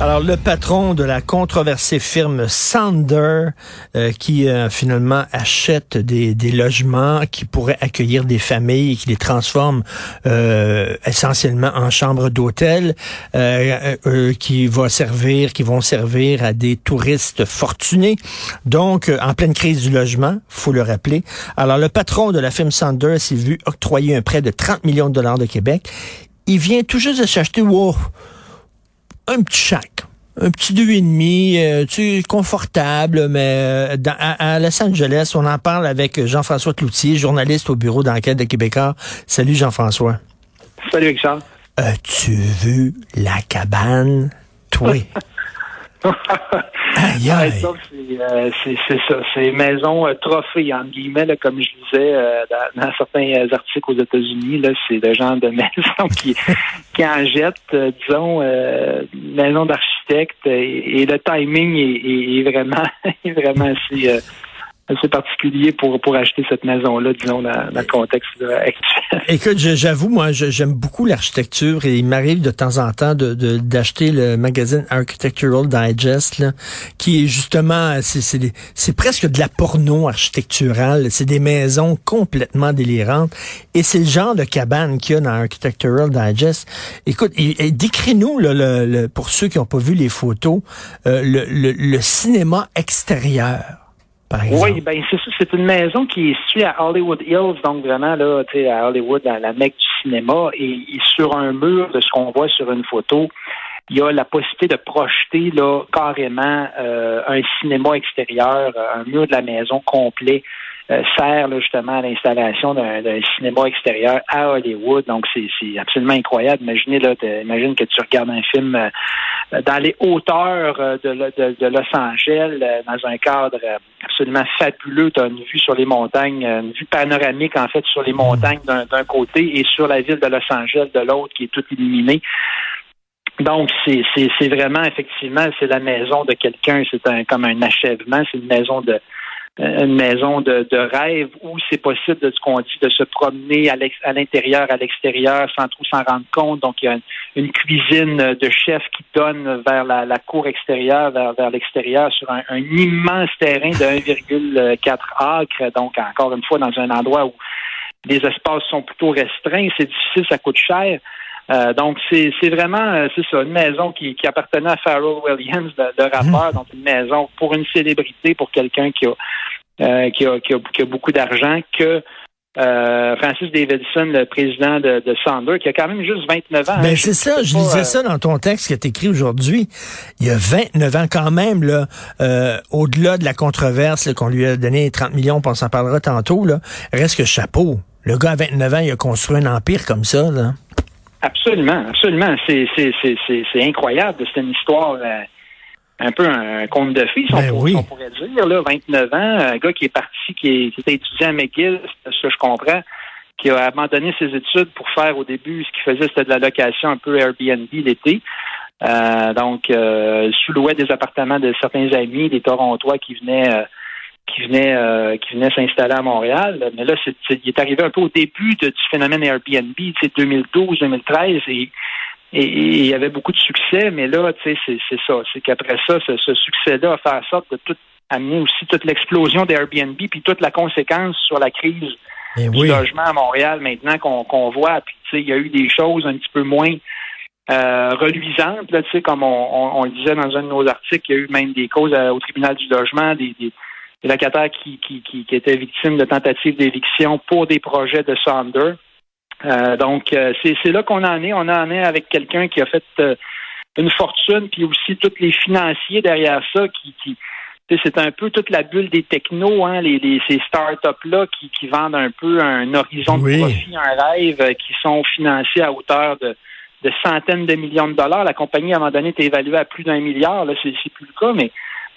Alors, le patron de la controversée firme Sander, euh, qui euh, finalement achète des, des, logements qui pourraient accueillir des familles et qui les transforme euh, essentiellement en chambres d'hôtel, qui va servir, qui vont servir à des touristes fortunés. Donc, en pleine crise du logement, faut le rappeler. Alors, le patron de la firme Sander s'est vu octroyer un prêt de 30 millions de dollars de Québec. Il vient tout juste de s'acheter, wow, un petit chac, un petit deux et demi, euh, tu confortable, mais euh, à, Los Angeles, on en parle avec Jean-François Cloutier, journaliste au bureau d'enquête de Québécois. Salut Jean-François. Salut Richard. As-tu vu la cabane, toi? aïe, aïe. Euh, c'est ça, c'est maison euh, trophée, entre guillemets, là, comme je disais euh, dans, certains articles aux États-Unis, c'est le genre de maison qui, qui en jette, disons, maison d'architecte, et, le timing est, est vraiment, est vraiment assez assez particulier pour, pour acheter cette maison-là, disons, dans, le contexte actuel. Écoute, j'avoue, moi, j'aime beaucoup l'architecture et il m'arrive de temps en temps de d'acheter le magazine Architectural Digest, là, qui est justement, c'est presque de la porno architecturale. C'est des maisons complètement délirantes et c'est le genre de cabane qu'il y a dans Architectural Digest. Écoute, décris-nous, le, pour ceux qui n'ont pas vu les photos, euh, le, le cinéma extérieur. Oui, ben c'est ça. C'est une maison qui est située à Hollywood Hills, donc vraiment là, tu sais, à Hollywood, dans la mecque du cinéma, et, sur un mur de ce qu'on voit sur une photo, il y a la possibilité de projeter là carrément euh, un cinéma extérieur, un mur de la maison complet euh, sert justement à l'installation d'un cinéma extérieur à Hollywood. Donc, c'est absolument incroyable. Imaginez, là, imagine que tu regardes un film euh, dans les hauteurs euh, de, de, Los Angeles, dans un cadre absolument fabuleux. Tu as une vue sur les montagnes, une vue panoramique, en fait, sur les montagnes d'un côté et sur la ville de Los Angeles de l'autre qui est toute illuminée. Donc, c'est vraiment, effectivement, c'est la maison de quelqu'un. C'est un, comme un achèvement. C'est une maison de, une maison de, rêve où c'est possible, de ce qu'on dit, de se promener à l'intérieur, à l'extérieur, sans trop s'en rendre compte. Donc, il y a une, cuisine de chef qui donne vers la, cour extérieure, vers, l'extérieur, sur un, immense terrain de 1,4 acres. Donc, encore une fois, dans un endroit où les espaces sont plutôt restreints, c'est difficile, ça coûte cher. Euh, donc, c'est vraiment, euh, c'est ça, une maison qui, appartenait à Pharrell Williams, le, rappeur, mmh. donc une maison pour une célébrité, pour quelqu'un qui a, euh, qui, a, qui, a, beaucoup d'argent, que Francis Davidson, le président de, de Sander, qui a quand même juste 29 ans. Ben c'est ça, je lisais ça dans ton texte qui est écrit aujourd'hui. Il y a 29 ans quand même, là, au-delà de la controverse qu'on lui a donné 30 millions, on s'en parlera tantôt, là, reste que chapeau. Le gars à 29 ans, il a construit un empire comme ça, là. Absolument, absolument. C'est, c'est, c'est, c'est, incroyable. C'est une histoire euh, un peu un conte de fées, ben on, pourrait dire. Là, 29 ans, un gars qui est parti, qui, est, qui était étudiant à McGill, que je comprends, qui a abandonné ses études pour faire au début ce qu'il faisait, c'était de la location un peu Airbnb l'été. Euh, donc, euh, sous louait des appartements de certains amis, des Torontois qui venaient euh, qui venait euh, qui venait s'installer à Montréal. Mais là, c'est, il est arrivé un peu au début de, du phénomène Airbnb, c'est 2012, 2013, et, et, il y avait beaucoup de succès. Mais là, c'est, c'est ça, c'est qu'après ça, ce, succès-là a fait en sorte de tout amener aussi toute l'explosion d'Airbnb, puis toute la conséquence sur la crise eh du logement à Montréal maintenant qu'on, qu'on voit. Puis il y a eu des choses un petit peu moins euh, reluisantes, là, comme on, on, le disait dans un de nos articles, il y a eu même des causes euh, au tribunal du logement, des des locataires qui, qui, qui, qui étaient victimes de tentatives d'éviction pour des projets de Sander. Euh, donc, euh, c'est là qu'on en est. On en est avec quelqu'un qui a fait euh, une fortune, puis aussi tous les financiers derrière ça qui, qui c'est un peu toute la bulle des technos, hein, les, les ces startups-là qui, qui vendent un peu un horizon de profit, un rêve, qui sont financés à hauteur de, de centaines de millions de dollars. La compagnie, à un moment donné, est évaluée à plus d'un milliard. Là, c'est plus le cas, mais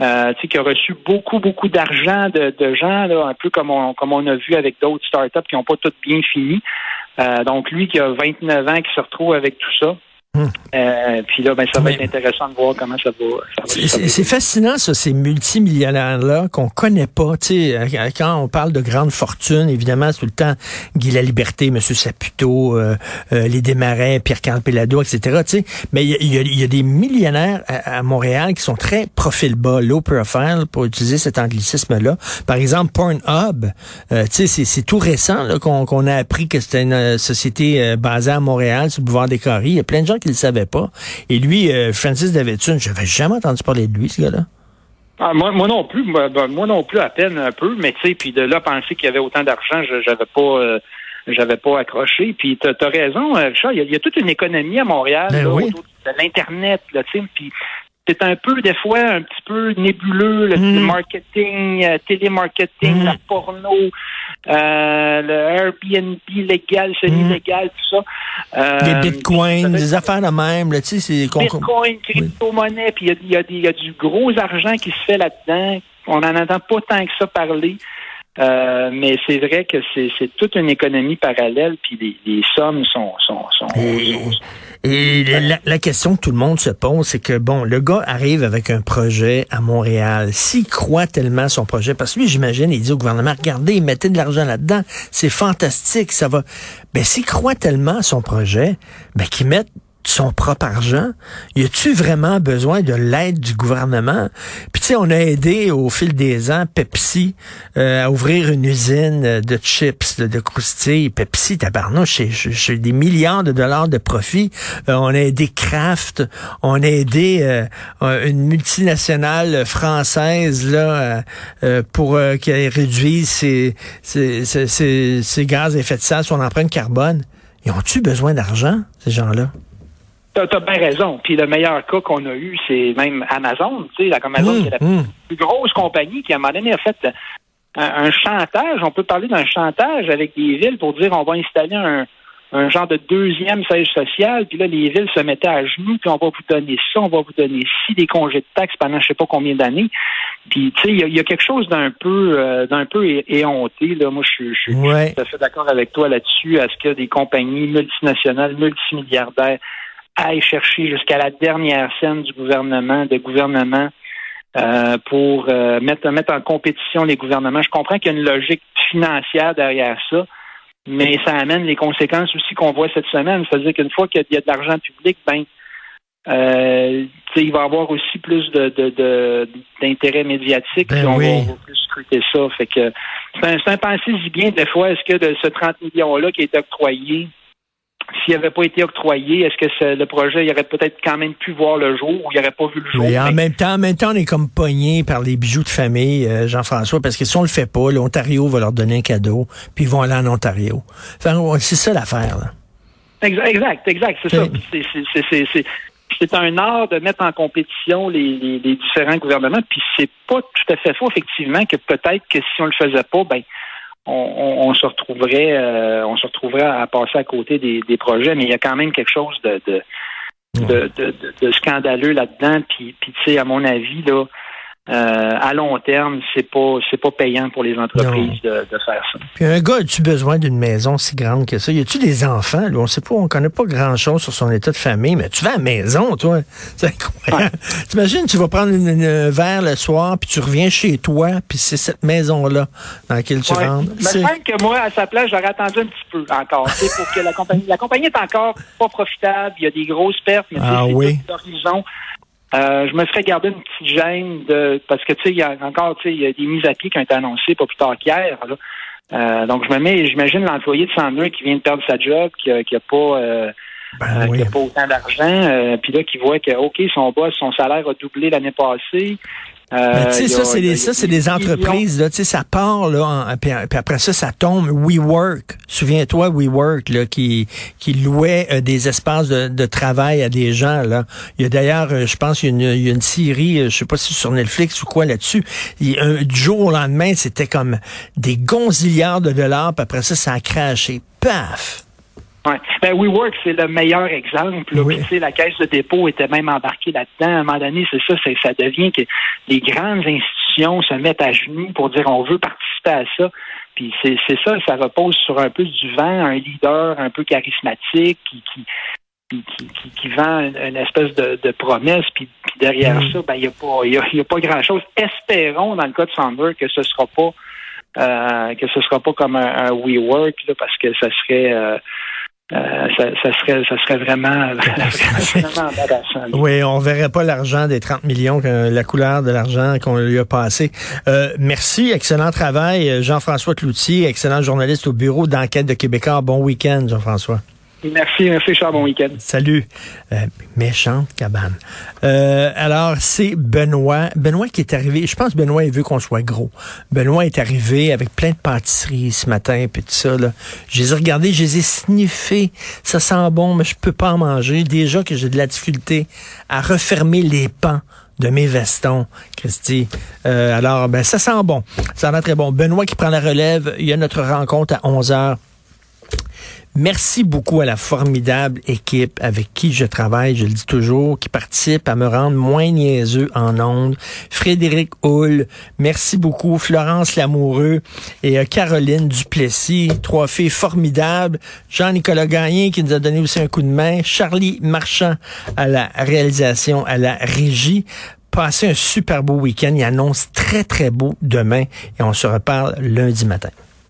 euh, qui a reçu beaucoup, beaucoup d'argent de, gens, là, un peu comme on, comme on a vu avec d'autres startups qui n'ont pas toutes bien fini. Euh, donc, lui qui a 29 ans, qui se retrouve avec tout ça. Hmm. Euh, puis là, ben, ça va être intéressant de voir comment ça va. c'est fascinant, ça, ces multimillionnaires-là qu'on connaît pas. Tu sais, quand on parle de grandes fortunes, évidemment, tout le temps Guy La Liberté, M. Saputo, euh, euh, les Desmarais, Pierre-Carl Pellado, etc. Tu sais, mais il y, a, des millionnaires à, Montréal qui sont très profil bas, low profile, pour utiliser cet anglicisme-là. Par exemple, Pornhub, tu sais, c'est tout récent qu'on a appris que c'était une société basée à Montréal, sur le boulevard des Carrés. Il y a plein de gens qu'il ne savait pas. Et lui, euh, Francis Davidson, je n'avais jamais entendu parler de lui, ce gars-là. Ah, moi, moi, non plus, moi, ben, non plus à peine un peu, mais tu sais, puis de là penser qu'il y avait autant d'argent, je j'avais pas euh, j'avais pas accroché. Puis tu as, raison, euh, Richard, il y, a toute une économie à Montréal ben autour de l'internet, tu sais, puis c'est un peu des fois un petit peu nébuleux le mm. marketing, télémarketing, mm. la porno, euh, le Airbnb légal, semi-légal, tout ça. Euh, des bitcoins, des affaires de même, là, tu sais, c'est... Bitcoin, crypto-monnaie, puis il y a, y, y a, du gros argent qui se fait là-dedans. On n'en entend pas tant que ça parler. Euh, mais c'est vrai que c'est toute une économie parallèle, puis les, sommes sont... sont, sont, et, la, question que tout le monde se pose, c'est que, bon, le gars arrive avec un projet à Montréal. S'il croit tellement son projet, parce que lui, j'imagine, il dit au gouvernement, regardez, mettez de l'argent là-dedans, c'est fantastique, ça va... Ben, s'il croit tellement son projet, ben, qu'il mette son propre argent? Y a-tu vraiment besoin de l'aide du gouvernement? Puis tu sais, on a aidé au fil des ans Pepsi euh, à ouvrir une usine de chips, de, de croustilles. Pepsi, tabarnouche, c'est des milliards de dollars de profit. Euh, on a aidé Kraft, on a aidé euh, une multinationale française là pour qu'elle réduise ses, gaz à effet de serre, son empreinte carbone. Ils ont-tu besoin d'argent, ces gens-là? T'as as bien raison. Puis le meilleur cas qu'on a eu, c'est même Amazon. Tu sais, la Amazon, mmh, qui est la mmh. plus grosse compagnie qui, à un moment donné, a fait un, chantage. On peut parler d'un chantage avec des villes pour dire on va installer un, un genre de deuxième siège social, puis là, les villes se mettaient à genoux, puis on va vous donner ça, on va vous donner ci, des congés de taxes pendant je sais pas combien d'années. Puis, tu sais, il y, a quelque chose d'un peu euh, d'un peu éhonté. Là. Moi, je, suis tout à fait d'accord avec toi là-dessus. Est-ce que des compagnies multinationales, multimilliardaires aille chercher jusqu'à la dernière scène du gouvernement, de gouvernement, euh, pour euh, mettre, mettre en compétition les gouvernements. Je comprends qu'il y a une logique financière derrière ça, mais ça amène les conséquences aussi qu'on voit cette semaine. C'est-à-dire qu'une fois qu'il y a de l'argent public, ben euh, il va y avoir aussi plus de, d'intérêt médiatique. Ben on, va, plus scruter ça. Fait que c'est un, un bien des fois, est-ce que de ce 30 millions-là qui est octroyé, s'il n'avait pas été octroyé, est-ce que le projet il aurait peut-être quand même pu voir le jour ou il n'aurait pas vu le jour? Mais en même temps, en même temps, on est comme pogné par les bijoux de famille, euh, Jean-François, parce que si on le fait pas, l'Ontario va leur donner un cadeau, puis ils vont aller en Ontario. c'est ça l'affaire. Exact, exact, c'est ça. C'est un art de mettre en compétition les, différents gouvernements, puis c'est pas tout à fait faux, effectivement, que peut-être que si on le faisait pas, ben on, se retrouverait euh, on se retrouverait à passer à côté des, projets, mais il y a quand même quelque chose de, de, de, scandaleux là-dedans. Puis, puis tu sais, à mon avis, là, euh, à long terme, c'est pas c'est pas payant pour les entreprises de, faire ça. Puis un gars, as-tu besoin d'une maison si grande que ça? Y a-tu des enfants? Là? On sait pas, on connaît pas grand-chose sur son état de famille, mais tu vas à la maison, toi. C'est incroyable. T'imagines, tu vas prendre un verre le soir, puis tu reviens chez toi, puis c'est cette maison-là dans laquelle tu rentres. Mais même que moi, à sa place, j'aurais attendu un petit peu encore, pour que la compagnie... La compagnie est encore pas profitable, il y a des grosses pertes, mais ah, oui. d'horizon. Euh, je me ferais garder une petite gêne de parce que tu sais, il y a encore tu sais, il y a des mises à pied qui ont été annoncées pas plus tard qu'hier. Euh, donc je me mets, j'imagine l'employé de Sandra qui vient de perdre sa job, qui qui a pas euh, ben qui a pas autant d'argent, puis là qui voit que ok son boss, son salaire a doublé l'année passée. Euh, tu sais, ça, c'est des, ça, c'est des entreprises, là, tu sais, ça part, là, puis, après ça, ça tombe. WeWork, souviens-toi, WeWork, là, qui, qui louait euh, des espaces de, de, travail à des gens, là. Il y a d'ailleurs, euh, je pense, il y, a une, il y a une série, je sais pas si sur Netflix ou quoi là-dessus. Du jour au lendemain, c'était comme des gonzillards de dollars, puis après ça, ça a craché. Paf! Ouais. Ben, WeWork, c'est le meilleur exemple. Là. la caisse de dépôt était même embarquée là-dedans. À un moment donné, c'est ça, ça devient que les grandes institutions se mettent à genoux pour dire on veut participer à ça. Puis c'est ça, ça repose sur un peu du vent, un leader un peu charismatique qui, qui qui, vend une, espèce de, promesse, puis, derrière mm. ça, ben, il n'y a pas, y a, pas grand-chose. Espérons, dans le cas de Sander, que ce sera pas euh, que ce sera pas comme un, WeWork, parce que ça serait euh, euh, ça, serait, ça serait vraiment, vraiment Oui, on verrait pas l'argent des 30 millions, la couleur de l'argent qu'on lui a passé. merci, excellent travail. Jean-François Cloutier, excellent journaliste au bureau d'enquête de Québécois. Bon week-end, Jean-François. Merci, merci Charles, bon week-end. Salut. Euh, méchante cabane. Euh, alors, c'est Benoît. Benoît qui est arrivé, je pense Benoît il veut qu'on soit gros. Benoît est arrivé avec plein de pâtisseries ce matin, puis tout ça. Là. Je les ai regardés, je les ai. Ça sent bon, mais je peux pas en manger. Déjà que j'ai de la difficulté à refermer les pans de mes vestons, Christy. Euh, alors, ben, ça sent bon. Ça sent très bon. Benoît qui prend la relève. Il y a notre rencontre à 11 heures. Merci beaucoup à la formidable équipe avec qui je travaille, je le dis toujours, qui participe à me rendre moins niaiseux en ondes. Frédéric Hull, merci beaucoup. Florence Lamoureux et euh, Caroline Duplessis, trois filles formidables. Jean-Nicolas Gagné qui nous a donné aussi un coup de main. Charlie Marchand à la réalisation, à la régie. Passez un super beau week-end. Il annonce très, très beau demain et on se reparle lundi matin.